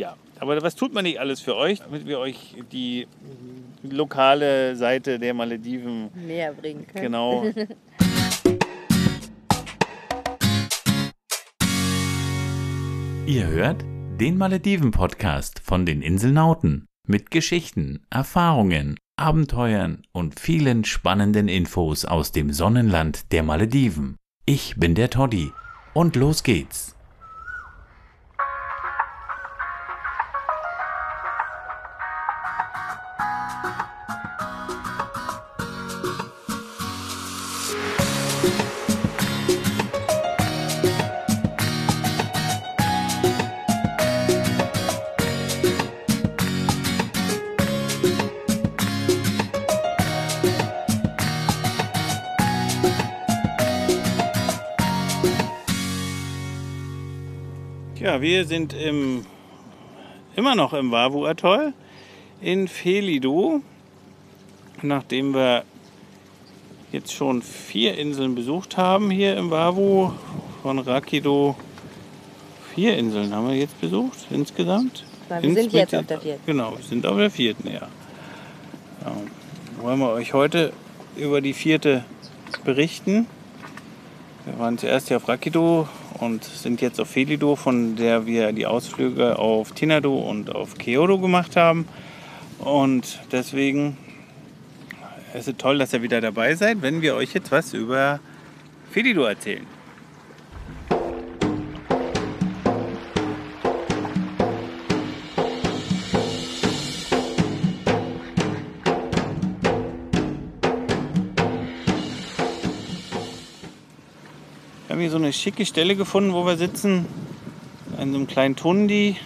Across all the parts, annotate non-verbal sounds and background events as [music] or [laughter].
Ja, aber was tut man nicht alles für euch, damit wir euch die lokale Seite der Malediven Näher bringen können. genau [laughs] Ihr hört den Malediven-Podcast von den Inselnauten mit Geschichten, Erfahrungen, Abenteuern und vielen spannenden Infos aus dem Sonnenland der Malediven. Ich bin der Toddy und los geht's. Wir sind im, immer noch im Wavu-Atoll in Felido. Nachdem wir jetzt schon vier Inseln besucht haben hier im Wavu, von Rakido vier Inseln haben wir jetzt besucht insgesamt. Na, wir sind Ins- jetzt mit- auf der vierten. Genau, wir sind auf der vierten, ja. ja. Wollen wir euch heute über die vierte berichten. Wir waren zuerst hier auf Rakido und sind jetzt auf Felido, von der wir die Ausflüge auf Tinado und auf Kyoto gemacht haben. Und deswegen ist es toll, dass ihr wieder dabei seid, wenn wir euch jetzt was über Felido erzählen. So eine schicke Stelle gefunden, wo wir sitzen. An so einem kleinen Tundi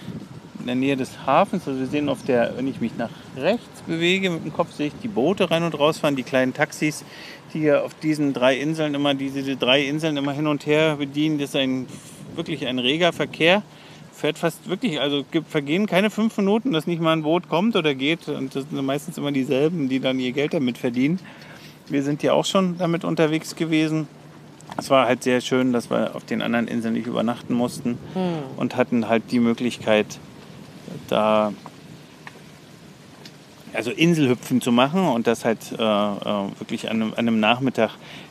in der Nähe des Hafens. Also wir sehen auf der, wenn ich mich nach rechts bewege mit dem Kopf, sehe ich die Boote rein und rausfahren, die kleinen Taxis, die hier auf diesen drei Inseln immer, diese drei Inseln immer hin und her bedienen. Das ist ein, wirklich ein reger Verkehr. Fährt fast wirklich, also gibt, vergehen keine fünf Minuten, dass nicht mal ein Boot kommt oder geht. Und das sind meistens immer dieselben, die dann ihr Geld damit verdienen. Wir sind ja auch schon damit unterwegs gewesen. Es war halt sehr schön, dass wir auf den anderen Inseln nicht übernachten mussten und hatten halt die Möglichkeit, da also Inselhüpfen zu machen und das halt äh, äh, wirklich an einem, an einem Nachmittag.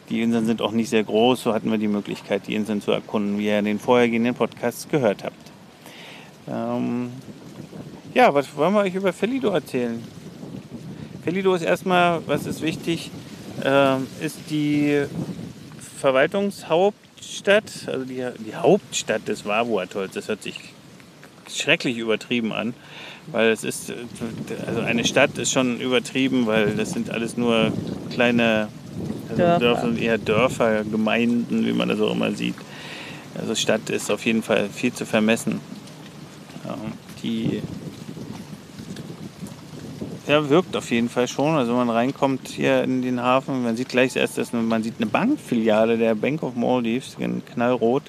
Die Inseln sind auch nicht sehr groß, so hatten wir die Möglichkeit, die Inseln zu erkunden, wie ihr in den vorhergehenden Podcasts gehört habt. Ähm, ja, was wollen wir euch über Felido erzählen? Felido ist erstmal, was ist wichtig, ähm, ist die Verwaltungshauptstadt, also die, die Hauptstadt des Vavu-Atolls. Das hört sich schrecklich übertrieben an, weil es ist, also eine Stadt ist schon übertrieben, weil das sind alles nur kleine also Dörfer. Dörfer, eher Dörfer, Gemeinden, wie man das auch immer sieht. Also Stadt ist auf jeden Fall viel zu vermessen. Die ja, wirkt auf jeden Fall schon. Also man reinkommt hier in den Hafen, man sieht gleich erst, dass man sieht eine Bankfiliale der Bank of Maldives, in knallrot.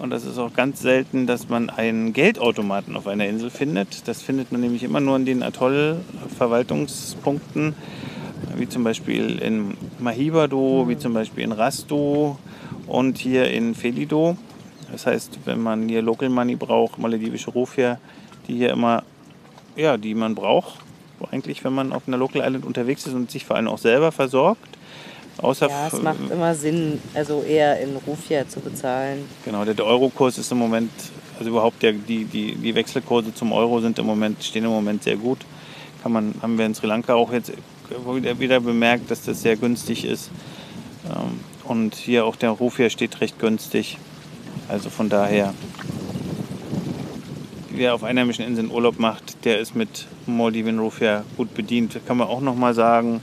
Und das ist auch ganz selten, dass man einen Geldautomaten auf einer Insel findet. Das findet man nämlich immer nur in den Atoll-Verwaltungspunkten, wie zum Beispiel in Mahibado, wie zum Beispiel in Rasto und hier in Felido. Das heißt, wenn man hier Local Money braucht, maledivische Rufia, die hier immer, ja, die man braucht, eigentlich, wenn man auf einer Local Island unterwegs ist und sich vor allem auch selber versorgt. Außer Ja, es macht immer Sinn, also eher in Rufia zu bezahlen. Genau, der, Eurokurs ist im Moment, also überhaupt der, die, die, die Wechselkurse zum Euro sind im Moment, stehen im Moment sehr gut. Kann man, haben wir in Sri Lanka auch jetzt wieder, wieder bemerkt, dass das sehr günstig ist. Ähm, Und hier auch der Ruf hier steht recht günstig. Also von daher, wer auf einheimischen Inseln Urlaub macht, der ist mit Maldiven Rufia gut bedient. Kann man auch nochmal sagen.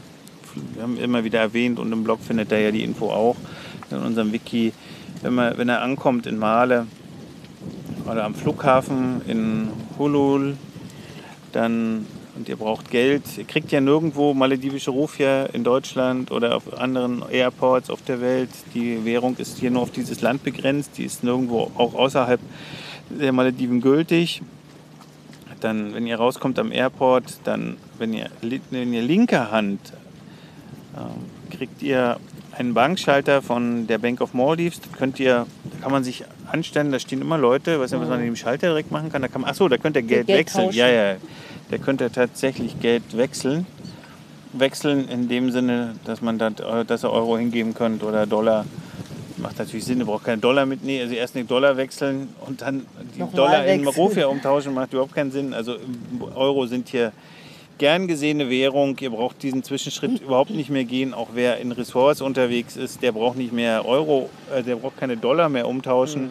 Wir haben immer wieder erwähnt und im Blog findet er ja die Info auch in unserem Wiki. Wenn, man, wenn er ankommt in Male oder am Flughafen in Hulul, dann und ihr braucht Geld, ihr kriegt ja nirgendwo maledivische Rufia in Deutschland oder auf anderen Airports auf der Welt. Die Währung ist hier nur auf dieses Land begrenzt, die ist nirgendwo auch außerhalb der Malediven gültig. Dann, wenn ihr rauskommt am Airport, dann, wenn ihr, wenn ihr linke Hand ähm, kriegt ihr einen Bankschalter von der Bank of Maldives. Da könnt ihr, da kann man sich anstellen, da stehen immer Leute, weiß nicht, was man in dem Schalter direkt machen kann. Da kann man, achso, da könnt ihr Geld, Geld wechseln. tauschen. Ja, ja. Da könnt ihr tatsächlich Geld wechseln. Wechseln in dem Sinne, dass man da, dass ihr Euro hingeben könnt oder Dollar. Macht natürlich Sinn, ihr braucht keine Dollar mitnehmen. Also erst den Dollar wechseln und dann die Nochmal Dollar in wechseln. Rofia umtauschen, macht überhaupt keinen Sinn. Also Euro sind hier gern gesehene Währung. Ihr braucht diesen Zwischenschritt [laughs] überhaupt nicht mehr gehen. Auch wer in Ressorts unterwegs ist, der braucht nicht mehr Euro, äh, der braucht keine Dollar mehr umtauschen.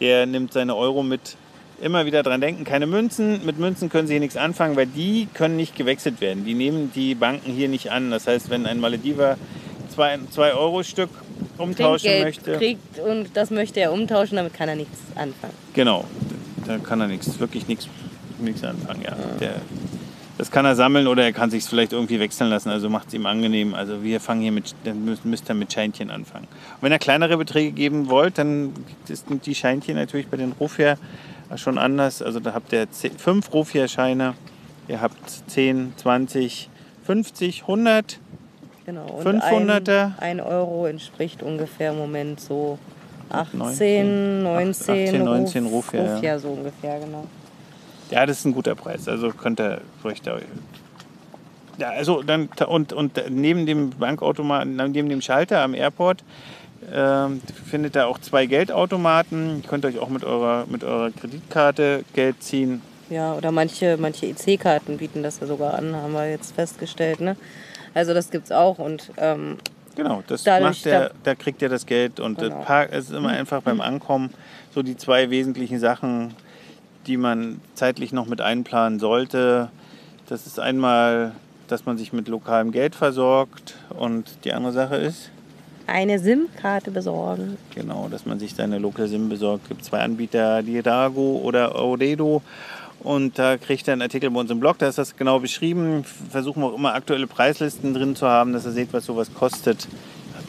Der nimmt seine Euro mit. Immer wieder dran denken, keine Münzen. Mit Münzen können Sie hier nichts anfangen, weil die können nicht gewechselt werden. Die nehmen die Banken hier nicht an. Das heißt, wenn ein Malediver 2 Euro Stück umtauschen Trinkgeld möchte, kriegt und das möchte er umtauschen, damit kann er nichts anfangen. Genau, da kann er nichts, wirklich nichts, nichts anfangen. Ja. Der, das kann er sammeln oder er kann sich vielleicht irgendwie wechseln lassen. Also macht es ihm angenehm. Also wir fangen hier mit, dann müsst, ihr mit Scheinchen anfangen. Und wenn ihr kleinere Beträge geben wollt, dann sind die Scheinchen natürlich bei den Rufia schon anders. Also da habt ihr 5 Rufia-Scheine, ihr habt 10, 20, 50, 100. Genau. Und 500er. Ein, ein Euro entspricht ungefähr im Moment so 18, 19, 19, 18, 19 Ruf, ja, ja. so ungefähr, genau. Ja, das ist ein guter Preis. Also könnt ihr ruhig da. Ja, also dann und, und neben dem Bankautomaten, neben dem Schalter am Airport ähm, findet ihr auch zwei Geldautomaten. Ihr könnt euch auch mit eurer, mit eurer Kreditkarte Geld ziehen. Ja, oder manche, manche EC-Karten bieten das ja sogar an, haben wir jetzt festgestellt. Ne? Also das gibt's auch und ähm, Genau, das Dadurch, macht der, da- da kriegt ihr das Geld und Genau. das Park, es ist immer einfach beim Ankommen so die zwei wesentlichen Sachen, die man zeitlich noch mit einplanen sollte. Das ist einmal, dass man sich mit lokalem Geld versorgt und die andere Sache ist, eine SIM-Karte besorgen. genau, dass man sich seine Local SIM besorgt. Es gibt zwei Anbieter, Didago oder Odedo. Und da kriegt ihr einen Artikel bei uns im Blog, da ist das genau beschrieben. Versuchen wir auch immer aktuelle Preislisten drin zu haben, dass ihr seht, was sowas kostet.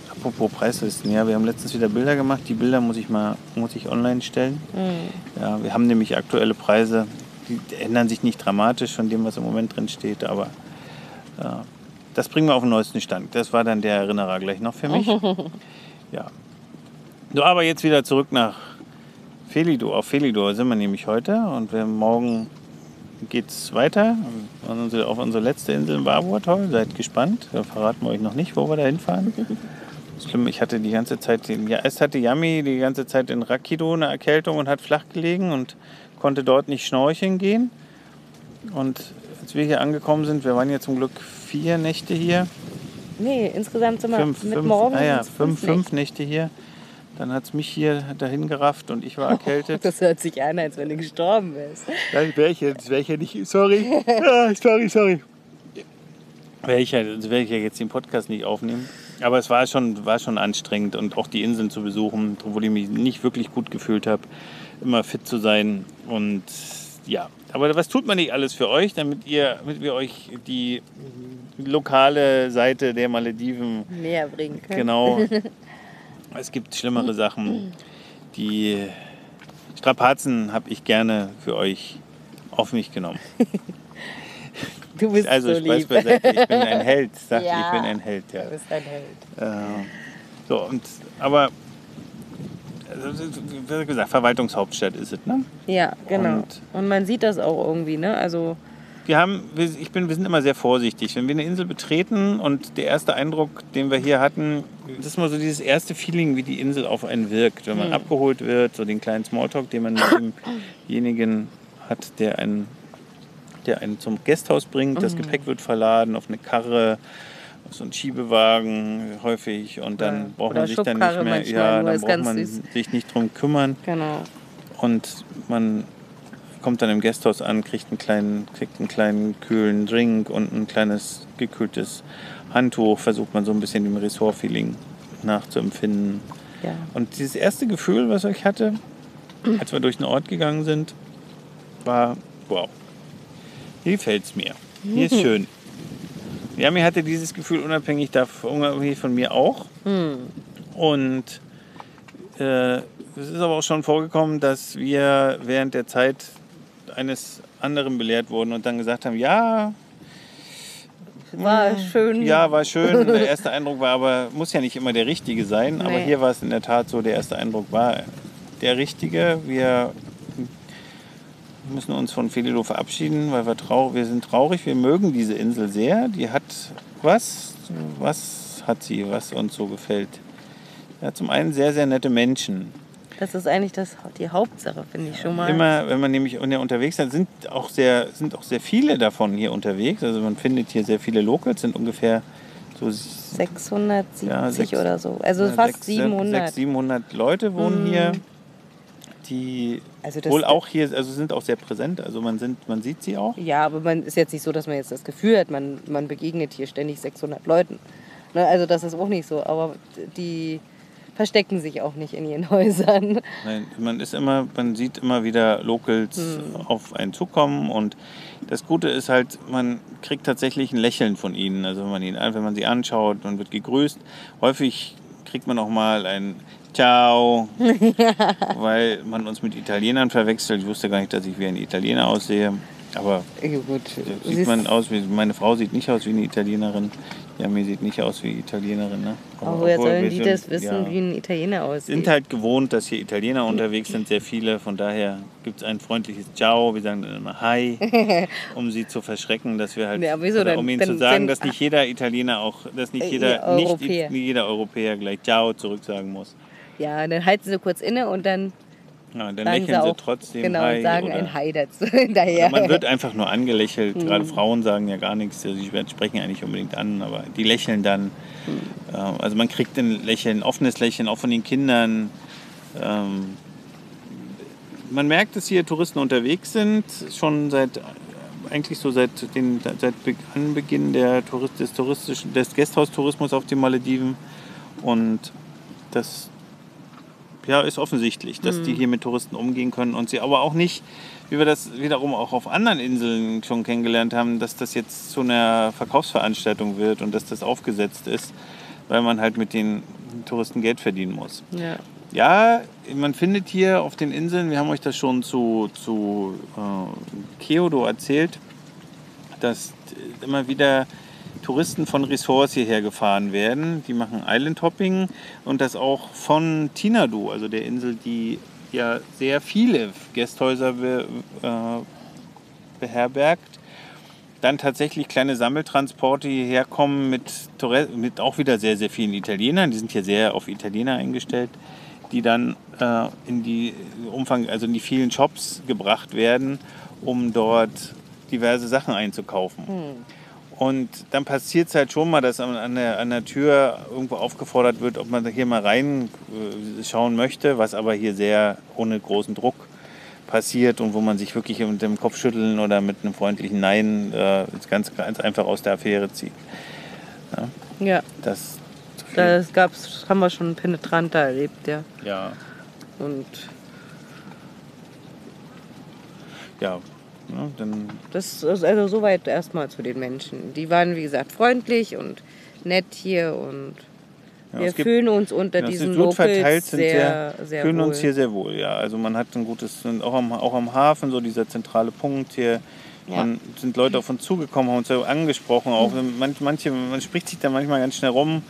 Apropos Preislisten, ja, wir haben letztens wieder Bilder gemacht. Die Bilder muss ich mal muss ich online stellen. Ja, wir haben nämlich aktuelle Preise, die ändern sich nicht dramatisch von dem, was im Moment drin steht, aber äh, das bringen wir auf den neuesten Stand. Das war dann der Erinnerer gleich noch für mich. [laughs] ja. So, aber jetzt wieder zurück nach Felidor. Auf Felidor sind wir nämlich heute und wir, morgen geht es weiter auf unsere letzte Insel in Barboatoll. Seid gespannt. Da verraten wir euch noch nicht, wo wir da hinfahren. Schlimm, ich hatte die ganze Zeit, ja, erst hatte Yami die ganze Zeit in Rakido eine Erkältung und hat flach gelegen und konnte dort nicht schnorcheln gehen. Und als wir hier angekommen sind, wir waren ja zum Glück vier Nächte hier, Nee, insgesamt sind wir fünf, mit fünf, morgen ah ja, fünf, fünf Nächte hier. Dann hat es mich hier dahin gerafft und ich war erkältet. [laughs] Das hört sich an, als wenn du gestorben wärst. Nein, wäre ich jetzt, wäre ich ja nicht, sorry, [laughs] ah, sorry, sorry. Wäre ich, ja, wär ich ja jetzt den Podcast nicht aufnehmen. Aber es war schon, war schon anstrengend und auch die Inseln zu besuchen, obwohl ich mich nicht wirklich gut gefühlt habe, immer fit zu sein. Und ja, aber was tut man nicht alles für euch, damit, ihr, damit wir euch die lokale Seite der Malediven Näher bringen können. Genau. [laughs] Es gibt schlimmere Sachen. Die Strapazen habe ich gerne für euch auf mich genommen. [laughs] Du bist Also so Spaß lieb. beiseite, ich bin ein Held. Sag ich, Ja. ich bin ein Held, ja. Du bist ein Held. Äh, so, und, aber, also, wie gesagt, Verwaltungshauptstadt ist es, ne? Ja, genau. Und- Und, man sieht das auch irgendwie, ne? Also, Wir haben, wir, ich bin, wir sind immer sehr vorsichtig. Wenn wir eine Insel betreten und der erste Eindruck, den wir hier hatten, das ist mal so dieses erste Feeling, wie die Insel auf einen wirkt. Wenn man abgeholt wird, so den kleinen Smalltalk, den man mit demjenigen hat, der einen, der einen zum Gasthaus bringt. Das Gepäck wird verladen auf eine Karre, auf so einen Schiebewagen häufig und dann Ja. braucht Oder man sich dann nicht mehr, ja, dann braucht man süß. sich nicht drum kümmern genau. und man kommt dann im Gasthaus an, kriegt einen kleinen, kriegt einen kleinen kühlen Drink und ein kleines gekühltes Handtuch, versucht man so ein bisschen dem Ressort-Feeling nachzuempfinden. Ja. Und dieses erste Gefühl, was ich hatte, als wir durch den Ort gegangen sind, war, wow, hier gefällt es mir. Hier ist schön. Ja, mir hatte dieses Gefühl unabhängig, davon, unabhängig von mir auch. Und äh, es ist aber auch schon vorgekommen, dass wir während der Zeit eines anderen belehrt wurden und dann gesagt haben, ja, war schön. Ja, war schön. Der [laughs] erste Eindruck war aber, muss ja nicht immer der richtige sein. Aber Nee. hier war es in der Tat so, der erste Eindruck war der richtige. Wir müssen uns von Felilo verabschieden, weil wir, trau wir sind traurig. Wir mögen diese Insel sehr. Die hat was? Was hat sie, was uns so gefällt? Ja, zum einen sehr, sehr nette Menschen. Das ist eigentlich das, die Hauptsache, finde ich schon mal. Immer, wenn man nämlich unterwegs ist, sind auch sehr, sind auch sehr viele davon hier unterwegs. Also man findet hier sehr viele Locals, sind ungefähr so 670 Ja, sechs- oder so. Also ja, fast sechs- 700. sechs, 700 Leute wohnen hier, die Also wohl auch hier, also sind auch sehr präsent. Also man, sind, man sieht sie auch. Ja, aber man ist jetzt nicht so, dass man jetzt das Gefühl hat, man, man begegnet hier ständig 600 Leuten. Ne, also das ist auch nicht so. Aber die verstecken sich auch nicht in ihren [laughs] Häusern. Nein, man ist immer, man sieht immer wieder Locals Hm. auf einen zukommen und das Gute ist halt, man kriegt tatsächlich ein Lächeln von ihnen. Also wenn man ihn, wenn man sie anschaut, man wird gegrüßt. Häufig kriegt man auch mal ein Ciao, [laughs] weil man uns mit Italienern verwechselt. Ich wusste gar nicht, dass ich wie ein Italiener aussehe, aber Ja, gut. sieht man aus wie meine Frau sieht nicht aus wie eine Italienerin. Ja, mir sieht nicht aus wie Italienerin, ne? aber woher sollen die sind- das wissen, ja wie ein Italiener aussieht? sind halt gewohnt, dass hier Italiener unterwegs sind, sehr viele. Von daher gibt es ein freundliches Ciao. Wir sagen dann immer Hi, [laughs] um sie zu verschrecken, dass wir halt, Ja, wieso oder denn? um ihnen Wenn- zu sagen, wenn- dass nicht jeder Italiener auch, dass nicht Äh, jeder, Europäer. nicht jeder Europäer gleich Ciao zurücksagen muss. Ja, dann halten sie kurz inne und dann Ja, dann sagen lächeln sie auch trotzdem genau, Hi. und sagen oder, ein Hi dazu [laughs] hinterher. oder man wird einfach nur angelächelt. Hm. Gerade Frauen sagen ja gar nichts. Also sie sprechen ja nicht unbedingt an, aber die lächeln dann. Hm. Ähm, Also man kriegt ein Lächeln, ein offenes Lächeln, auch von den Kindern. Ähm, man merkt, dass hier Touristen unterwegs sind, schon seit eigentlich so seit, den, seit Be- Anbeginn der Tourist, des, touristischen, des Gasthaustourismus auf den Malediven. Und das ja, ist offensichtlich, dass die hier mit Touristen umgehen können und sie aber auch nicht, wie wir das wiederum auch auf anderen Inseln schon kennengelernt haben, dass das jetzt zu einer Verkaufsveranstaltung wird und dass das aufgesetzt ist, weil man halt mit den Touristen Geld verdienen muss. ja. Ja, man findet hier auf den Inseln, wir haben euch das schon zu, zu äh, Keodo erzählt, dass immer wieder Touristen von Ressorts hierher gefahren werden. Die machen Island Hopping und das auch von Tinadu, also der Insel, die ja sehr viele Gästhäuser be, äh, beherbergt. Dann tatsächlich kleine Sammeltransporte hierher kommen mit, mit auch wieder sehr, sehr vielen Italienern. Die sind hier sehr auf Italiener eingestellt, die dann äh, in die Umfang, also in die vielen Shops gebracht werden, um dort diverse Sachen einzukaufen. Und dann passiert es halt schon mal, dass an, an, der, an der Tür irgendwo aufgefordert wird, ob man hier mal reinschauen möchte, was aber hier sehr ohne großen Druck passiert und wo man sich wirklich mit dem Kopfschütteln oder mit einem freundlichen Nein äh, ganz, ganz einfach aus der Affäre zieht. ja, Das zu viel. das gab's, haben wir schon penetranter erlebt, ja. ja, Und ja. Ne, dann das ist also soweit erstmal zu den Menschen. Die waren, wie gesagt, freundlich und nett hier und ja, wir fühlen uns unter Ja, es diesen ist gut verteilt, Locals sind sehr, sehr, sehr fühlen wohl. uns hier sehr wohl. Ja, also man hat ein gutes, auch am, auch am Hafen so dieser zentrale Punkt hier. Ja. Man sind Leute auf uns zugekommen, haben uns so angesprochen. Auch man, manche, man spricht sich da manchmal ganz schnell rum,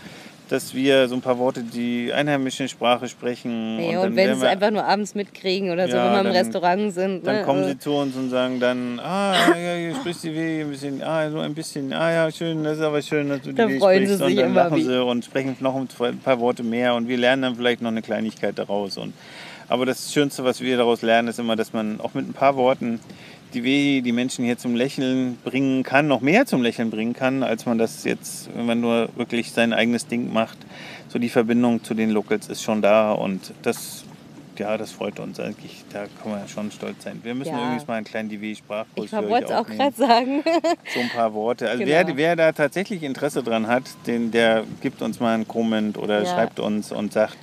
dass wir so ein paar Worte die einheimische Sprache sprechen. Ja, und, dann wenn sie wir- einfach nur abends mitkriegen oder so, Ja, wenn wir im dann- Restaurant sind. Dann ne? kommen äh, sie zu uns und sagen dann, ah, ja, hier sprichst du wie ein bisschen, ah, so ein bisschen, ah ja, schön, das ist aber schön, dass du die Da Weh freuen sie sprichst. Und sich dann immer lachen wie- sie und sprechen noch ein paar Worte mehr und wir lernen dann vielleicht noch eine Kleinigkeit daraus. Und, aber das Schönste, was wir daraus lernen, ist immer, dass man auch mit ein paar Worten die die Menschen hier zum Lächeln bringen kann, noch mehr zum Lächeln bringen kann, als man das jetzt, wenn man nur wirklich sein eigenes Ding macht. So die Verbindung zu den Locals ist schon da und das, ja, das freut uns eigentlich. Da kann man ja schon stolz sein. Wir müssen Ja. übrigens mal einen kleinen DW-Sprachkurs ich wollte es auch gerade sagen. [laughs] So ein paar Worte. Also Genau. wer, wer da tatsächlich Interesse dran hat, den, der gibt uns mal einen Comment oder Ja. schreibt uns und sagt,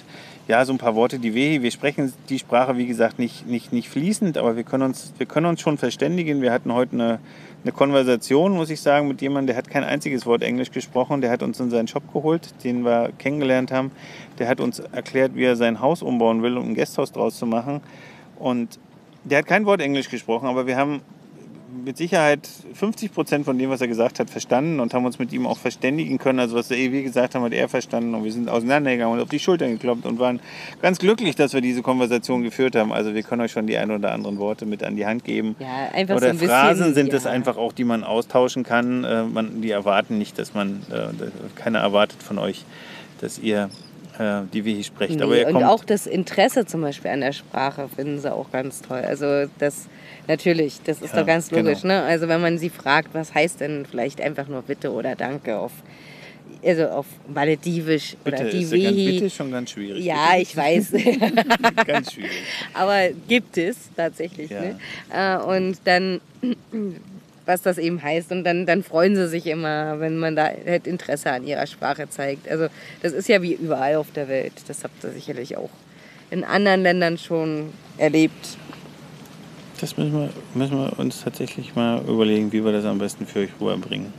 ja, so ein paar Worte, die wir, wir sprechen die Sprache, wie gesagt, nicht, nicht, nicht fließend, aber wir können, uns, wir können uns schon verständigen. Wir hatten heute eine, eine Konversation, muss ich sagen, mit jemandem, der hat kein einziges Wort Englisch gesprochen. Der hat uns in seinen Shop geholt, den wir kennengelernt haben. Der hat uns erklärt, wie er sein Haus umbauen will, um ein Gasthaus draus zu machen. Und der hat kein Wort Englisch gesprochen, aber wir haben mit Sicherheit 50 Prozent von dem, was er gesagt hat, verstanden und haben uns mit ihm auch verständigen können. Also was wir gesagt haben, hat er verstanden und wir sind auseinandergegangen und auf die Schultern geklopft und waren ganz glücklich, dass wir diese Konversation geführt haben. Also wir können euch schon die ein oder anderen Worte mit an die Hand geben. Ja, einfach oder so ein bisschen, Phrasen sind ja. es einfach auch, die man austauschen kann. Äh, man, die erwarten nicht, dass man, äh, keiner erwartet von euch, dass ihr die wir hier sprechen. Nee, Aber ihr und kommt, auch das Interesse zum Beispiel an der Sprache finden sie auch ganz toll. Also das natürlich, das ist Ja, doch ganz logisch. genau. Ne? Also wenn man sie fragt, was heißt denn vielleicht einfach nur Bitte oder Danke auf, also auf Maledivisch bitte, oder ist ja ganz, Divehi. bitte ist schon ganz schwierig. Ja, ich weiß. [laughs] ganz schwierig. Aber gibt es tatsächlich. Ja. Ne? Äh, und dann, was das eben heißt. Und dann, dann freuen sie sich immer, wenn man da halt Interesse an ihrer Sprache zeigt. Also das ist ja wie überall auf der Welt. Das habt ihr sicherlich auch in anderen Ländern schon erlebt. Das müssen wir, müssen wir uns tatsächlich mal überlegen, wie wir das am besten für euch rüberbringen.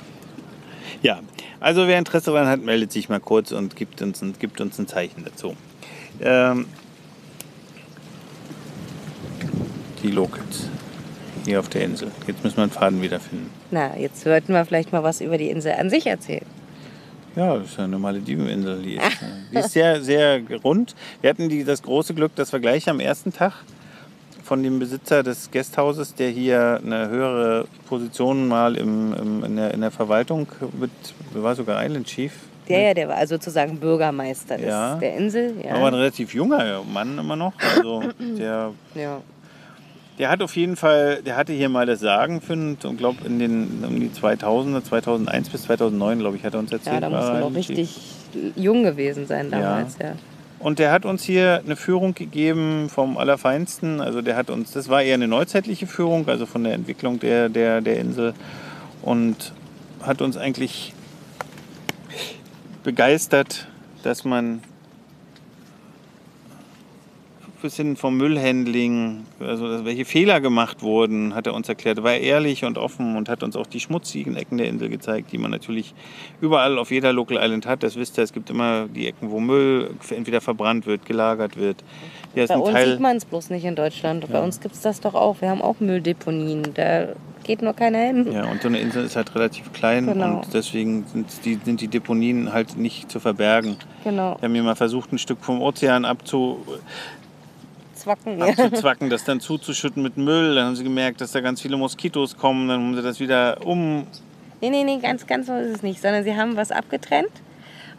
Ja, also wer Interesse daran hat, meldet sich mal kurz und gibt uns ein, gibt uns ein Zeichen dazu. Ähm, die Locals hier auf der Insel. Jetzt müssen wir einen Faden wiederfinden. Na, jetzt sollten wir vielleicht mal was über die Insel an sich erzählen. Ja, das ist ja eine Malediveninsel. Die ist, äh, die ist sehr, sehr rund. Wir hatten die, das große Glück, dass wir gleich am ersten Tag von dem Besitzer des Gasthauses, der hier eine höhere Position mal im, im, in, der, in der Verwaltung mit, war sogar Island Chief. Der, ja, der war also sozusagen Bürgermeister Ja. der Insel. Ja. Aber ein relativ junger Mann immer noch. Also [clears throat] der, ja. Der hat auf jeden Fall, der hatte hier mal das Sagen für, und glaube in den um die 2000er, 2001 bis 2009, glaube ich, hat er uns erzählt. ja, da muss man noch richtig jung gewesen sein damals. Ja. Und der hat uns hier eine Führung gegeben vom Allerfeinsten. Also der hat uns, das war eher eine neuzeitliche Führung, also von der Entwicklung der, der, der Insel. Und hat uns eigentlich begeistert, dass man bis hin vom Müllhandling, also welche Fehler gemacht wurden, hat er uns erklärt. Er war ehrlich und offen und hat uns auch die schmutzigen Ecken der Insel gezeigt, die man natürlich überall auf jeder Local Island hat. Das wisst ihr, es gibt immer die Ecken, wo Müll entweder verbrannt wird, gelagert wird. Hier Bei uns Teil, sieht man es bloß nicht in Deutschland. Bei Ja. uns gibt es das doch auch. Wir haben auch Mülldeponien. Da geht nur keiner hin. ja, und so eine Insel ist halt relativ klein Genau. und deswegen sind die, sind die Deponien halt nicht zu verbergen. Genau. Wir haben hier mal versucht, ein Stück vom Ozean abzu, Zwacken. Ja. [laughs] abzuzwacken, das dann zuzuschütten mit Müll. Dann haben sie gemerkt, dass da ganz viele Moskitos kommen. Dann haben sie das wieder um. Nee, nee, nee, ganz, ganz so ist es nicht. Sondern sie haben was abgetrennt.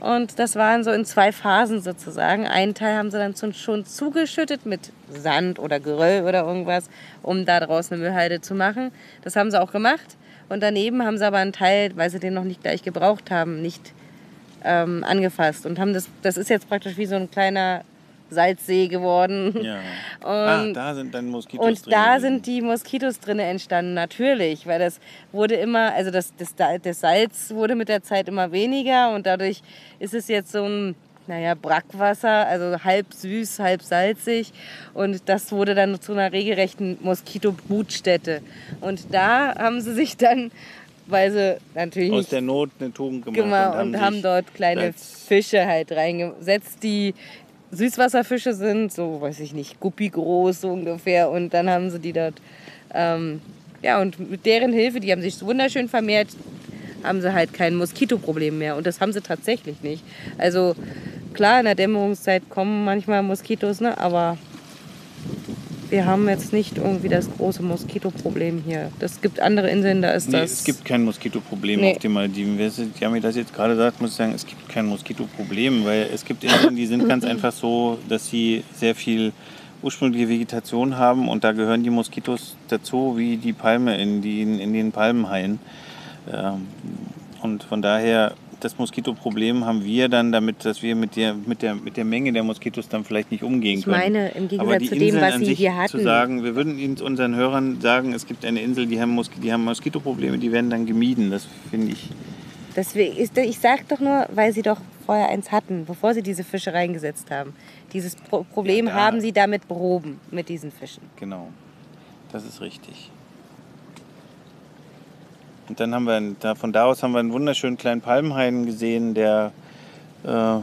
Und das waren so in zwei Phasen sozusagen. Einen Teil haben sie dann schon zugeschüttet mit Sand oder Geröll oder irgendwas, um da draußen eine Müllhalde zu machen. Das haben sie auch gemacht. Und daneben haben sie aber einen Teil, weil sie den noch nicht gleich gebraucht haben, nicht ähm, angefasst. Und haben das, das ist jetzt praktisch wie so ein kleiner Salzsee geworden. Ja. [laughs] ah, Und da sind dann Moskitos und drin. da sind die Moskitos drin entstanden, natürlich, weil das wurde immer, also das, das, das Salz wurde mit der Zeit immer weniger und dadurch ist es jetzt so ein, naja, Brackwasser, also halb süß, halb salzig und das wurde dann zu einer regelrechten Moskitobrutstätte. Und da haben sie sich dann, weil sie natürlich aus der Not eine Tugend gemacht Genau, und, haben sich dort kleine Fische halt reingesetzt, die Süßwasserfische sind, so weiß ich nicht, Guppi groß so ungefähr. Und dann haben sie die dort, ähm, ja, und mit deren Hilfe, die haben sich wunderschön vermehrt, haben sie halt kein Moskitoproblem mehr. Und das haben sie tatsächlich nicht. Also klar, in der Dämmerungszeit kommen manchmal Moskitos, ne, aber wir haben jetzt nicht irgendwie das große Moskitoproblem hier. Das gibt andere Inseln, da ist Nee, das. es gibt kein Moskitoproblem Nee. auf den Malediven. Wer es- Die haben mir das jetzt gerade gesagt, muss ich sagen, es gibt kein Moskitoproblem, weil es gibt Inseln, die sind [laughs] ganz einfach so, dass sie sehr viel ursprüngliche Vegetation haben und da gehören die Moskitos dazu wie die Palme in, die, in den Palmenhain. Ähm, Und von daher, das Moskitoproblem haben wir dann damit, dass wir mit der, mit der, mit der Menge der Moskitos dann vielleicht nicht umgehen Ich können. meine, im Gegensatz Aber die zu dem, Inseln was sie hier hatten. zu sagen, wir würden Ihnen unseren Hörern sagen, es gibt eine Insel, die haben, Mos die haben Moskitoprobleme, die werden dann gemieden. Das finde ich. Deswegen ist, ich sag doch nur, weil sie doch vorher eins hatten, bevor sie diese Fische reingesetzt haben. Dieses Pro Problem Ja, haben sie damit behoben, mit diesen Fischen. Genau. Das ist richtig. Und dann haben wir, da, von da aus haben wir einen wunderschönen kleinen Palmenhain gesehen, der äh,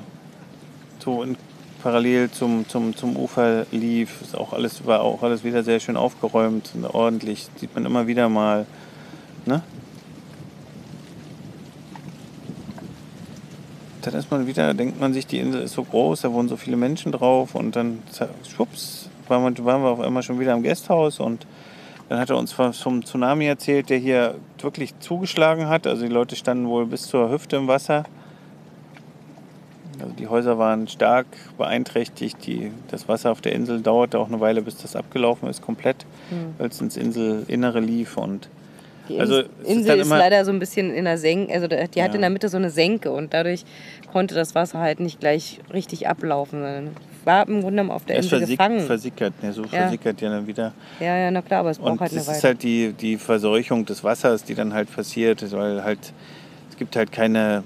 so in parallel zum, zum, zum Ufer lief. Ist auch alles, war auch alles wieder sehr schön aufgeräumt und ordentlich. Sieht man immer wieder mal. Ne? Dann ist man wieder, denkt man sich, die Insel ist so groß, da wohnen so viele Menschen drauf und dann schwupps, waren wir, waren wir auf einmal schon wieder im Gasthaus und dann hat er uns vom Tsunami erzählt, der hier wirklich zugeschlagen hat. Also die Leute standen wohl bis zur Hüfte im Wasser. Also die Häuser waren stark beeinträchtigt. Die, das Wasser auf der Insel dauerte auch eine Weile, bis das abgelaufen ist, komplett, mhm. weil es ins Inselinnere lief. Und die also Insel ist, ist leider so ein bisschen in der Senke, also die hat ja. in der Mitte so eine Senke und dadurch konnte das Wasser halt nicht gleich richtig ablaufen war im Grunde genommen auf der Insel versick gefangen. versickert, ne, so ja. versickert ja dann wieder. Ja, ja, na klar, aber es braucht und halt eine das Weile. ist halt die, die Verseuchung des Wassers, die dann halt passiert, weil halt, es gibt halt keine,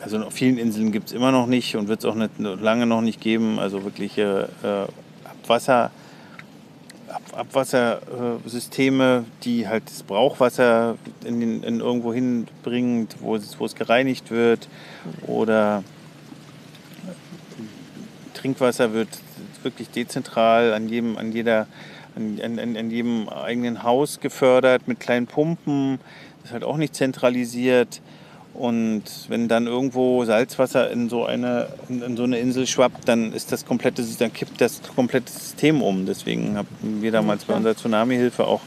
also auf vielen Inseln gibt es immer noch nicht und wird es auch nicht, lange noch nicht geben, also wirkliche äh, Abwasser, Ab, Abwassersysteme, die halt das Brauchwasser in, in irgendwo hinbringen, wo es, wo es gereinigt wird oder Trinkwasser wird wirklich dezentral an jedem, an jeder, an, an, an jedem eigenen Haus gefördert mit kleinen Pumpen. Das ist halt auch nicht zentralisiert. Und wenn dann irgendwo Salzwasser in so eine, in so eine Insel schwappt, dann ist das komplette, dann kippt das komplette System um. Deswegen haben wir damals bei unserer Tsunami-Hilfe auch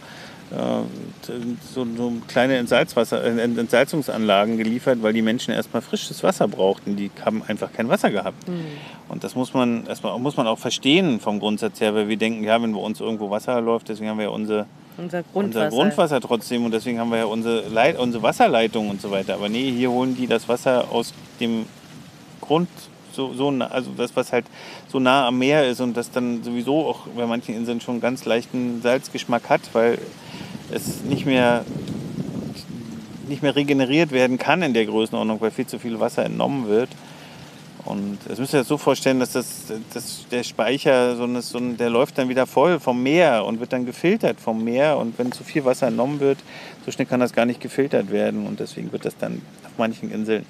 so, so, kleine Entsalzwasser, äh, Entsalzungsanlagen geliefert, weil die Menschen erstmal frisches Wasser brauchten. Die haben einfach kein Wasser gehabt. Mhm. Und das muss man erstmal muss man auch verstehen vom Grundsatz her, weil wir denken, ja, wenn bei uns irgendwo Wasser läuft, deswegen haben wir ja unsere, unser, Grundwasser. unser Grundwasser trotzdem und deswegen haben wir ja unsere, Leit unsere Wasserleitung und so weiter. Aber nee, hier holen die das Wasser aus dem Grund so, so also das, was halt so nah am Meer ist und das dann sowieso auch bei manchen Inseln schon ganz leichten Salzgeschmack hat, weil es nicht mehr, nicht mehr regeneriert werden kann in der Größenordnung, weil viel zu viel Wasser entnommen wird. Und das müsst ihr euch so vorstellen, dass, das, dass der Speicher, so ein, so ein, der läuft dann wieder voll vom Meer und wird dann gefiltert vom Meer. Und wenn zu viel Wasser entnommen wird, so schnell kann das gar nicht gefiltert werden. Und deswegen wird das dann auf manchen Inseln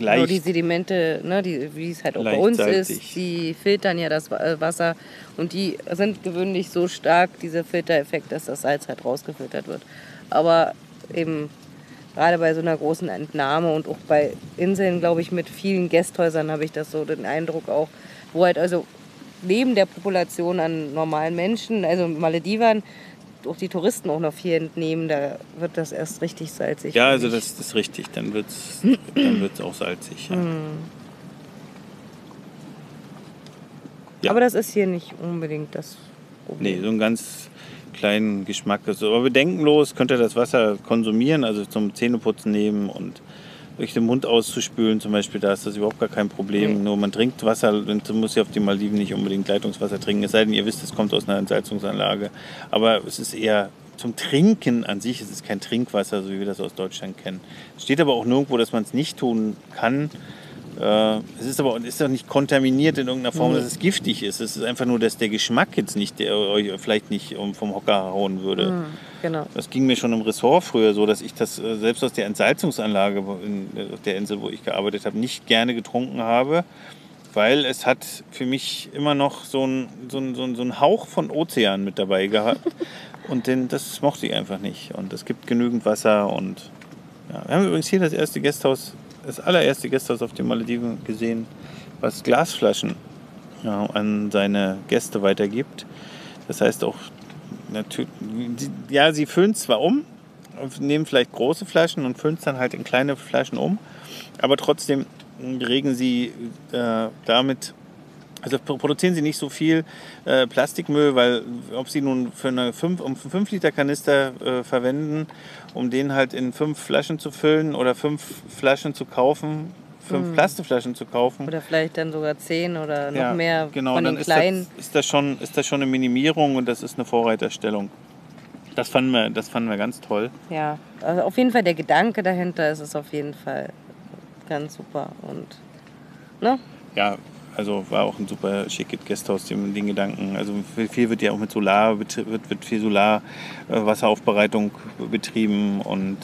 leicht. Genau, die Sedimente, ne, die, wie es halt auch bei uns ist, die filtern ja das äh, Wasser und die sind gewöhnlich so stark, dieser Filtereffekt, dass das Salz halt rausgefiltert wird. Aber eben gerade bei so einer großen Entnahme und auch bei Inseln, glaube ich, mit vielen Gästhäusern habe ich das so den Eindruck auch, wo halt also neben der Population an normalen Menschen, also Maledivern, auch die Touristen auch noch viel entnehmen, da wird das erst richtig salzig. Ja, also das, das ist richtig, dann wird es dann wird's auch salzig. Ja. Hm. Ja. Aber das ist hier nicht unbedingt das Problem. Nee, so einen ganz kleinen Geschmack. Also, aber bedenkenlos könnt ihr das Wasser konsumieren, also zum Zähneputzen nehmen und durch den Mund auszuspülen zum Beispiel, da ist das überhaupt gar kein Problem. Nee. Nur man trinkt Wasser und muss ja auf die Maldiven nicht unbedingt Leitungswasser trinken. Es sei denn, ihr wisst, es kommt aus einer Entsalzungsanlage. Aber es ist eher zum Trinken an sich, es ist kein Trinkwasser, so wie wir das aus Deutschland kennen. Es steht aber auch nirgendwo, dass man es nicht tun kann. Äh, es ist aber ist auch nicht kontaminiert in irgendeiner Form, mhm. dass es giftig ist. Es ist einfach nur, dass der Geschmack jetzt nicht, der euch vielleicht nicht vom Hocker hauen würde. Mhm, genau. Das ging mir schon im Ressort früher so, dass ich das äh, selbst aus der Entsalzungsanlage in der Insel, wo ich gearbeitet habe, nicht gerne getrunken habe, weil es hat für mich immer noch so einen so so ein, so ein Hauch von Ozean mit dabei gehabt. [laughs] und den, das mochte ich einfach nicht. Und es gibt genügend Wasser und ja. Wir haben übrigens hier das erste Gasthaus das allererste Gasthaus auf den Malediven gesehen, was Glasflaschen ja, an seine Gäste weitergibt. Das heißt auch, natürlich, ja, sie füllen zwar um, nehmen vielleicht große Flaschen und füllen es dann halt in kleine Flaschen um, aber trotzdem regen sie äh, damit also produzieren sie nicht so viel äh, Plastikmüll, weil ob sie nun für eine 5, um 5 Liter Kanister äh, verwenden, um den halt in 5 Flaschen zu füllen oder 5 Flaschen zu kaufen, 5 mhm. Plastikflaschen zu kaufen. Oder vielleicht dann sogar 10 oder noch ja, mehr genau, von den dann kleinen. Ist das, ist, das schon, ist das schon eine Minimierung und das ist eine Vorreiterstellung. Das fanden wir, das fanden wir ganz toll. Ja, also auf jeden Fall der Gedanke dahinter ist es auf jeden Fall ganz super und ne? Ja, also war auch ein super schickes Gasthaus, den, den Gedanken. Also viel wird ja auch mit Solar, wird, wird viel Solarwasseraufbereitung äh, betrieben und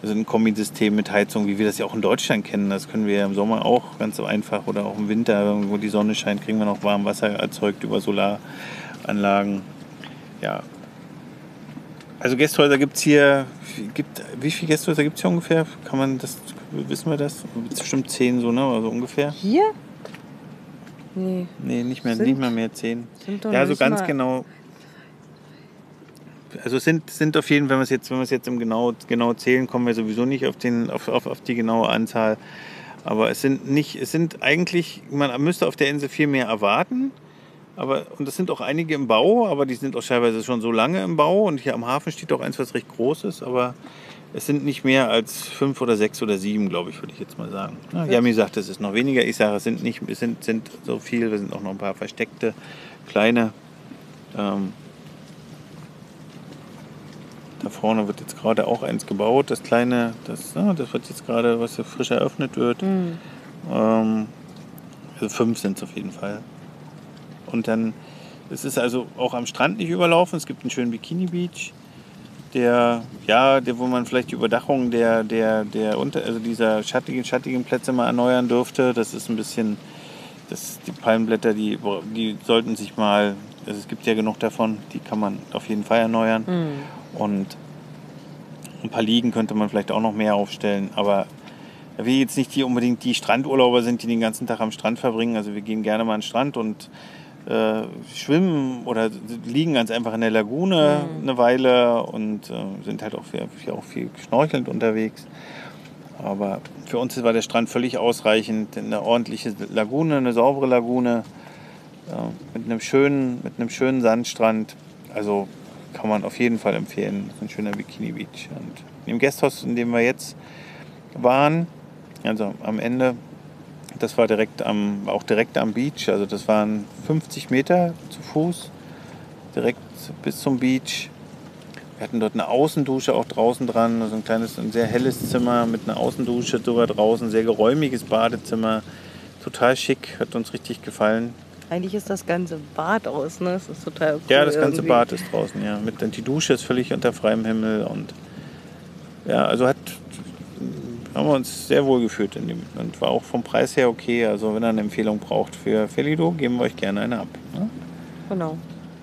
Also ein Kombisystem mit Heizung, wie wir das ja auch in Deutschland kennen. Das können wir ja im Sommer auch ganz einfach oder auch im Winter, wo die Sonne scheint, kriegen wir noch warm Wasser erzeugt über Solaranlagen. Ja. Also Gästhäuser gibt es hier, gibt, wie viele Gästhäuser gibt es hier ungefähr? Kann man das, wissen wir das? Bestimmt zehn so, ne? Also ungefähr. Hier? Nee. Nee, nicht mehr, Sind- nicht mal mehr zehn. Ja, so ganz genau. Also es sind, sind auf jeden Fall, wenn wir es jetzt, wenn wir es jetzt im genau, genau zählen, kommen wir sowieso nicht auf, den, auf, auf, auf die genaue Anzahl. Aber es sind nicht, es sind eigentlich, man müsste auf der Insel viel mehr erwarten. Aber, und es sind auch einige im Bau, aber die sind auch teilweise schon so lange im Bau. Und hier am Hafen steht auch eins, was recht groß ist. Aber es sind nicht mehr als fünf oder sechs oder sieben, glaube ich, würde ich jetzt mal sagen. Ja, Yami sagt, es ist noch weniger. Ich sage, es sind nicht, es sind, sind so viel. Wir sind auch noch ein paar versteckte, kleine. Ähm, da vorne wird jetzt gerade auch eins gebaut. Das kleine, das, ja, das wird jetzt gerade, was hier frisch eröffnet wird. Hm. Ähm, also fünf sind es auf jeden Fall. Und dann, es ist also auch am Strand nicht überlaufen. Es gibt einen schönen Bikini Beach, der, ja, der, wo man vielleicht die Überdachung der, der, der unter, also dieser schattigen, schattigen Plätze mal erneuern dürfte. Das ist ein bisschen, das, die Palmenblätter, die, die sollten sich mal, also es gibt ja genug davon, die kann man auf jeden Fall erneuern. Hm. Und ein paar Liegen könnte man vielleicht auch noch mehr aufstellen. Aber da wir jetzt nicht die unbedingt die Strandurlauber sind, die den ganzen Tag am Strand verbringen. Also wir gehen gerne mal an den Strand und äh, schwimmen oder liegen ganz einfach in der Lagune eine Weile und äh, sind halt auch viel, viel, auch viel schnorchelnd unterwegs. Aber für uns war der Strand völlig ausreichend. Eine ordentliche Lagune, eine saubere Lagune äh, mit einem schönen, mit einem schönen Sandstrand. Also kann man auf jeden Fall empfehlen. Ein schöner Bikini Beach. Und im Gasthaus, in dem wir jetzt waren, also am Ende, das war direkt am, auch direkt am Beach. Also das waren 50 Meter zu Fuß, direkt bis zum Beach. Wir hatten dort eine Außendusche auch draußen dran, also ein kleines, ein sehr helles Zimmer mit einer Außendusche sogar draußen, sehr geräumiges Badezimmer, total schick, hat uns richtig gefallen. Eigentlich ist das ganze Bad aus, ne? Das ist total cool. Ja, das ganze irgendwie. Bad ist draußen, ja. Mit, die Dusche ist völlig unter freiem Himmel und ja, also hat haben wir uns sehr wohl gefühlt in dem und war auch vom Preis her okay. Also wenn ihr eine Empfehlung braucht für Felido, geben wir euch gerne eine ab. Ne? Genau.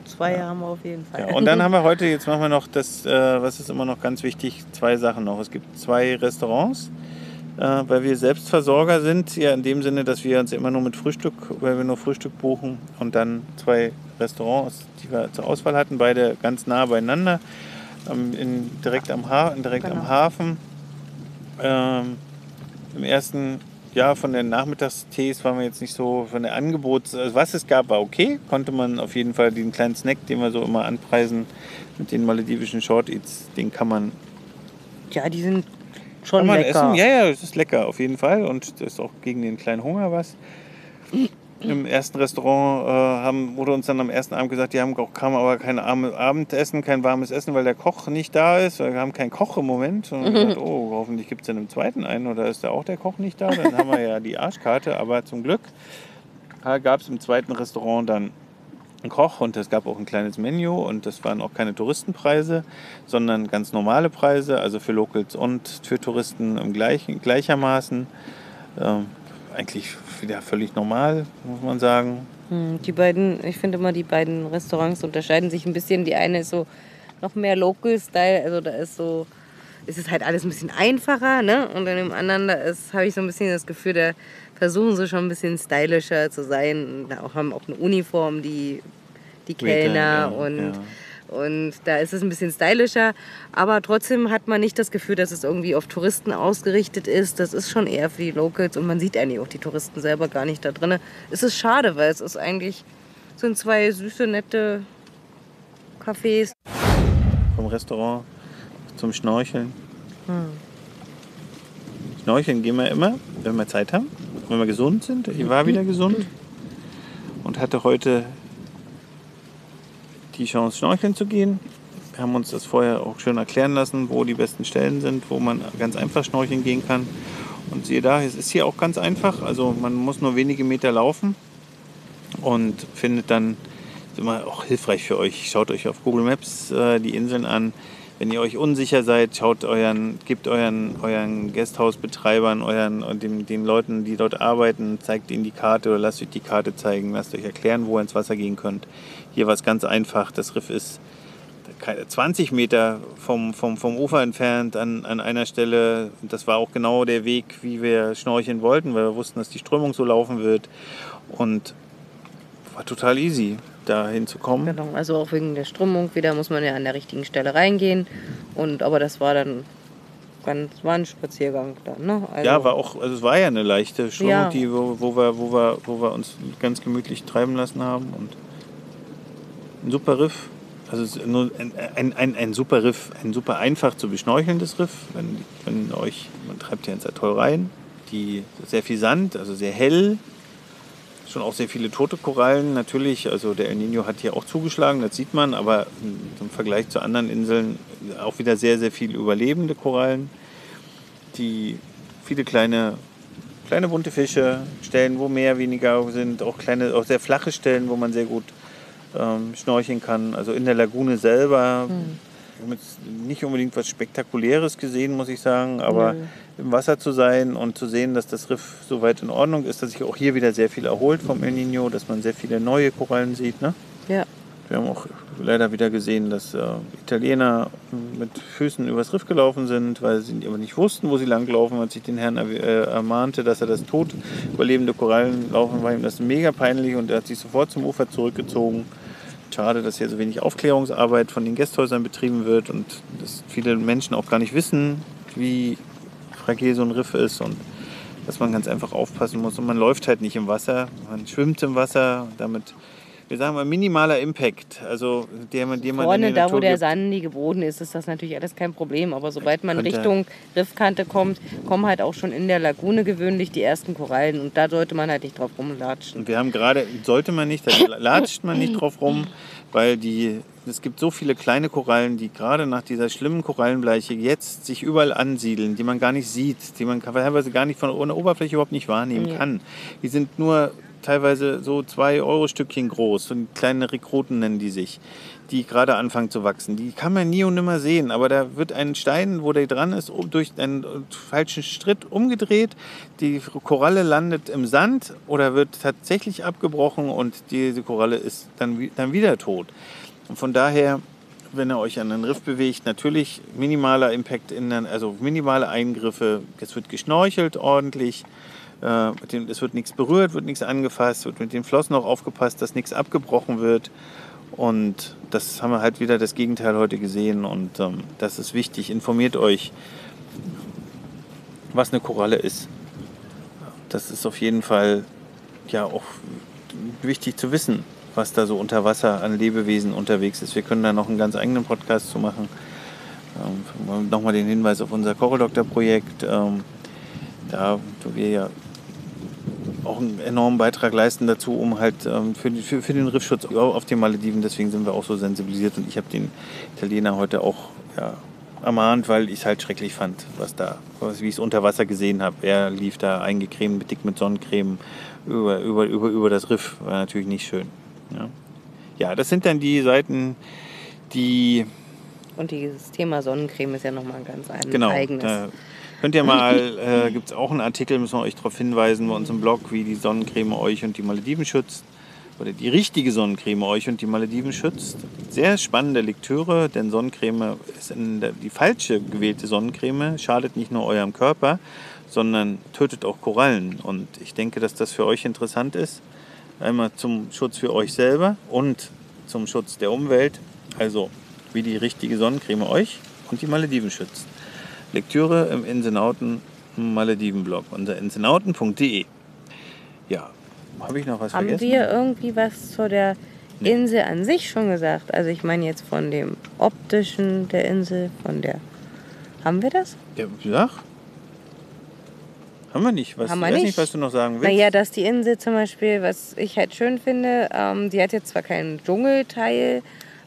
Zwei haben wir auf jeden Fall. Ja, und dann haben wir heute, jetzt machen wir noch das, äh, was ist immer noch ganz wichtig, zwei Sachen noch. Es gibt zwei Restaurants, äh, weil wir Selbstversorger sind, ja in dem Sinne, dass wir uns immer nur mit Frühstück, weil wir nur Frühstück buchen und dann zwei Restaurants, die wir zur Auswahl hatten, beide ganz nah beieinander, ähm, in, direkt, am, ha direkt Genau. am Hafen. Ähm, Im ersten Jahr von den Nachmittagstees waren wir jetzt nicht so von der Angebots... Also was es gab, war okay. Konnte man auf jeden Fall den kleinen Snack, den wir so immer anpreisen, mit den maledivischen Short Eats, den kann man, ja, die sind schon kann man lecker. essen. Ja, ja, es ist lecker auf jeden Fall und das ist auch gegen den kleinen Hunger was. Im ersten Restaurant äh, haben, wurde uns dann am ersten Abend gesagt, die haben auch kam aber kein Abend- Abendessen, kein warmes Essen, weil der Koch nicht da ist. Wir haben keinen Koch im Moment. Und haben gesagt, oh, hoffentlich gibt es dann im zweiten einen oder ist da auch der Koch nicht da? Dann haben wir ja die Arschkarte, aber zum Glück gab es im zweiten Restaurant dann einen Koch und es gab auch ein kleines Menü und das waren auch keine Touristenpreise, sondern ganz normale Preise, also für Locals und für Touristen im gleichen, gleichermaßen. Ähm, eigentlich wieder völlig normal, muss man sagen. Hm, Die beiden, ich finde immer, die beiden Restaurants unterscheiden sich ein bisschen. Die eine ist so noch mehr Local-Style, also da ist so, ist es halt alles ein bisschen einfacher, ne? Und in dem anderen, da ist, habe ich so ein bisschen das Gefühl, da versuchen sie schon ein bisschen stylischer zu sein. Und da auch, haben auch eine Uniform, die, die Kellner ja, und, ja. Und da ist es ein bisschen stylischer. Aber trotzdem hat man nicht das Gefühl, dass es irgendwie auf Touristen ausgerichtet ist. Das ist schon eher für die Locals und man sieht eigentlich auch die Touristen selber gar nicht da drin. Es ist schade, weil es ist eigentlich, sind zwei süße, nette Cafés. Vom Restaurant zum Schnorcheln. Schnorcheln gehen wir immer, wenn wir Zeit haben, wenn wir gesund sind. Ich war wieder gesund und hatte heute die Chance, schnorcheln zu gehen. Wir haben uns das vorher auch schön erklären lassen, wo die besten Stellen sind, wo man ganz einfach schnorcheln gehen kann. Und siehe da, es ist hier auch ganz einfach. Also man muss nur wenige Meter laufen und findet dann, immer auch hilfreich für euch. Schaut euch auf Google Maps äh, die Inseln an. wenn ihr euch unsicher seid, schaut euren, gebt euren, euren Gasthausbetreibern, euren, und den, den Leuten, die dort arbeiten, zeigt ihnen die Karte oder lasst euch die Karte zeigen, lasst euch erklären, wo ihr ins Wasser gehen könnt. Hier war es ganz einfach, das Riff ist 20 Meter vom, vom, vom Ufer entfernt an, an einer Stelle. Und das war auch genau der Weg, wie wir schnorcheln wollten, weil wir wussten, dass die Strömung so laufen wird. Und war total easy da hinzukommen. Genau, also auch wegen der Strömung wieder muss man ja an der richtigen Stelle reingehen. Und aber das war dann ganz war ein Spaziergang dann, ne? Also ja, war auch, also es war ja eine leichte Strömung, Ja. die, wo, wo, wir, wo, wir, wo wir uns ganz gemütlich treiben lassen haben. Und ein super Riff. Also ein, ein, ein, ein super Riff, ein super einfach zu beschnorchelndes Riff. Wenn, wenn euch, man treibt ja ins Atoll rein, die sehr viel Sand, also sehr hell, schon auch sehr viele tote Korallen natürlich. Also der El Nino hat hier auch zugeschlagen, das sieht man, aber im Vergleich zu anderen Inseln auch wieder sehr, sehr viele überlebende Korallen, die viele kleine, kleine bunte Fische, Stellen, wo mehr weniger sind, auch kleine, auch sehr flache Stellen, wo man sehr gut ähm, schnorcheln kann. Also in der Lagune selber. Wir haben jetzt nicht unbedingt was Spektakuläres gesehen, muss ich sagen, aber Nö. im Wasser zu sein und zu sehen, dass das Riff soweit in Ordnung ist, dass sich auch hier wieder sehr viel erholt vom El Nino, dass man sehr viele neue Korallen sieht. Ne? Ja. Wir haben auch leider wieder gesehen, dass äh, Italiener mit Füßen übers Riff gelaufen sind, weil sie aber nicht wussten, wo sie langlaufen. Als ich den Herrn äh, ermahnte, dass er das tot überlebende Korallen laufen, war ihm das mega peinlich und er hat sich sofort zum Ufer zurückgezogen. Schade, dass hier so wenig Aufklärungsarbeit von den Gästhäusern betrieben wird und dass viele Menschen auch gar nicht wissen, wie fragil so ein Riff ist und dass man ganz einfach aufpassen muss. Und man läuft halt nicht im Wasser, man schwimmt im Wasser, damit, wir sagen mal, minimaler Impact. Also der, man, den man Vorne, da Natur wo der gibt. sandige Boden ist, ist das natürlich alles kein Problem. Aber sobald man Richtung Riffkante kommt, kommen halt auch schon in der Lagune gewöhnlich die ersten Korallen. Und da sollte man halt nicht drauf rumlatschen. Und wir haben gerade, sollte man nicht, da latscht man nicht drauf rum, weil die, es gibt so viele kleine Korallen, die gerade nach dieser schlimmen Korallenbleiche jetzt sich überall ansiedeln, die man gar nicht sieht, die man teilweise gar nicht von der Oberfläche überhaupt nicht wahrnehmen Ja. kann. Die sind nur teilweise so zwei Euro Stückchen groß, so kleine Rekruten nennen die sich, die gerade anfangen zu wachsen. Die kann man nie und nimmer sehen, aber da wird ein Stein, wo der dran ist, durch einen falschen Schritt umgedreht, die Koralle landet im Sand oder wird tatsächlich abgebrochen und diese Koralle ist dann, dann wieder tot. Und von daher, wenn ihr euch an den Riff bewegt, natürlich minimaler Impact, in den, also minimale Eingriffe. Es wird geschnorchelt ordentlich. Äh, es wird nichts berührt, wird nichts angefasst, wird mit den Flossen auch aufgepasst, dass nichts abgebrochen wird. Und das haben wir halt wieder das Gegenteil heute gesehen. Und ähm, das ist wichtig. Informiert euch, was eine Koralle ist. Das ist auf jeden Fall ja auch wichtig zu wissen, was da so unter Wasser an Lebewesen unterwegs ist. Wir können da noch einen ganz eigenen Podcast zu machen. Ähm, Nochmal den Hinweis auf unser Chorodoktor-Projekt. Ähm, da wir ja auch einen enormen Beitrag leisten dazu, um halt ähm, für, für, für den Riffschutz auf den Malediven. Deswegen sind wir auch so sensibilisiert und ich habe den Italiener heute auch ja, ermahnt, weil ich es halt schrecklich fand, was da, was, wie ich es unter Wasser gesehen habe. Er lief da eingecremt, mit dick mit Sonnencreme über, über, über, über das Riff. War natürlich nicht schön. Ja. ja, das sind dann die Seiten, die Und dieses Thema Sonnencreme ist ja nochmal ein ganz Genau, eigenes. da könnt ihr mal, äh, gibt es auch einen Artikel, müssen wir euch darauf hinweisen, bei uns im Blog, wie die Sonnencreme euch und die Malediven schützt. Oder die richtige Sonnencreme euch und die Malediven schützt. Sehr spannende Lektüre, denn Sonnencreme ist der, die falsche gewählte Sonnencreme, schadet nicht nur eurem Körper, sondern tötet auch Korallen. Und ich denke, dass das für euch interessant ist. Einmal zum Schutz für euch selber und zum Schutz der Umwelt. Also wie die richtige Sonnencreme euch und die Malediven schützt. Lektüre im Insenauten Malediven-Blog unter insenauten.de. Ja, habe ich noch was Haben vergessen? wir irgendwie was zu der Insel an sich schon gesagt? Also ich meine jetzt von dem optischen der Insel, von der... Haben wir das? Ja, sag. Haben wir nicht. Was, Haben wir ich weiß nicht, nicht. was du noch sagen willst. Naja, dass die Insel zum Beispiel, was ich halt schön finde, ähm, die hat jetzt zwar keinen Dschungelteil,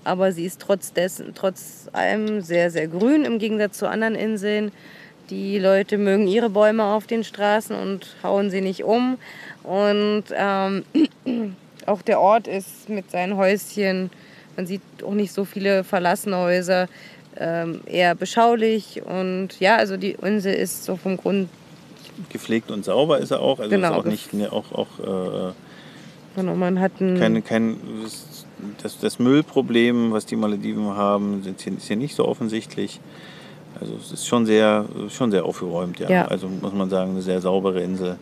aber sie ist trotz dessen, trotz allem sehr, sehr grün im Gegensatz zu anderen Inseln. Die Leute mögen ihre Bäume auf den Straßen und hauen sie nicht um. Und ähm, [clears throat] auch der Ort ist mit seinen Häuschen, man sieht auch nicht so viele verlassene Häuser, ähm, eher beschaulich. Und ja, also die Insel ist so vom Grund, Gepflegt und sauber ist er auch. Also Genau, ist auch nicht auch, auch äh, genau, man hat ein, keine, kein, das, das Müllproblem, was die Malediven haben, ist hier nicht so offensichtlich. Also es ist schon sehr, schon sehr aufgeräumt, ja. Ja. Also muss man sagen, eine sehr saubere Insel.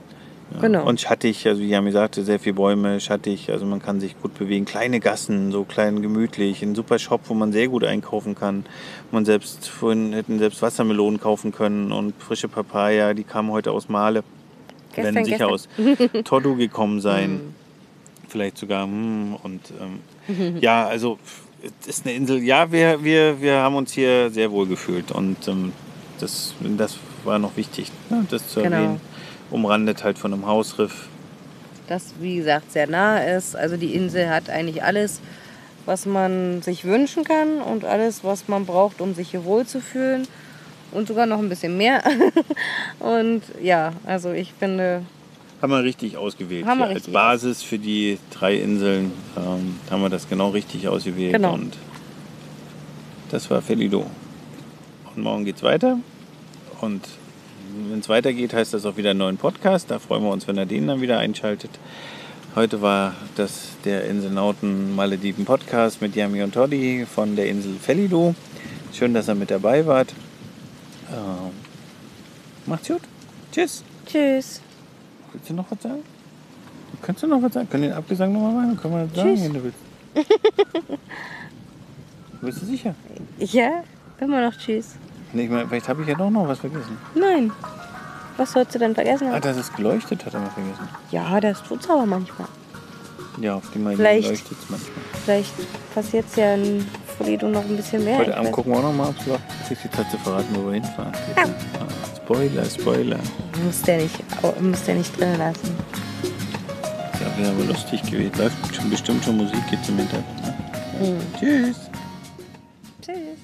Ja. Genau. Und schattig, also wie Jami sagte, sehr viele Bäume, schattig, also man kann sich gut bewegen. Kleine Gassen, so klein gemütlich, ein super Shop, wo man sehr gut einkaufen kann. Man selbst, vorhin hätten selbst Wassermelonen kaufen können und frische Papaya, die kamen heute aus Male. Gestern, werden sicher gestern. aus Todu gekommen sein. [laughs] Vielleicht sogar, hm, und ähm, ja, also es ist eine Insel. Ja, wir, wir, wir haben uns hier sehr wohl gefühlt und ähm, das, das war noch wichtig, ne, das zu Genau. erwähnen. Umrandet halt von einem Hausriff. das wie gesagt sehr nah ist. Also die Insel hat eigentlich alles, was man sich wünschen kann und alles, was man braucht, um sich hier wohlzufühlen. Und sogar noch ein bisschen mehr. [laughs] und ja, also ich finde, Haben wir richtig ausgewählt. Haben wir richtig Als Basis für die drei Inseln ähm, haben wir das genau richtig ausgewählt. Genau. Und das war Felido. Und morgen geht's weiter. Und wenn es weitergeht, heißt das auch wieder einen neuen Podcast. Da freuen wir uns, wenn ihr den dann wieder einschaltet. Heute war das der Inselnauten Malediven Podcast mit Yami und Toddy von der Insel Felido. Schön, dass ihr mit dabei wart. Ähm, macht's gut. Tschüss. tschüss. Willst du noch was sagen? Kannst du noch was sagen? Können wir den Abgesang nochmal machen? Können wir das sagen, Tschüss. wenn du willst? [laughs] Bist du sicher? Ja, immer noch tschüss. Nee, ich meine, vielleicht habe ich ja doch noch was vergessen. Nein. Was sollst du denn vergessen? Ah, dass es geleuchtet hat, haben wir vergessen. Ja, das tut's aber manchmal. Ja, auf die Mal Vielleicht. leuchtet es manchmal. Vielleicht passiert es ja in Folido noch ein bisschen mehr. Heute Ich Abend gucken wir auch noch mal, ob es gibt. Jetzt hat sie verraten, wo wir hinfahren. Ah, Spoiler, Spoiler. Muss der nicht, muss der nicht drin lassen. Ja, wäre aber lustig gewesen. Läuft schon, bestimmt schon Musik jetzt im Hintergrund. Ne? Mhm. Tschüss. Tschüss.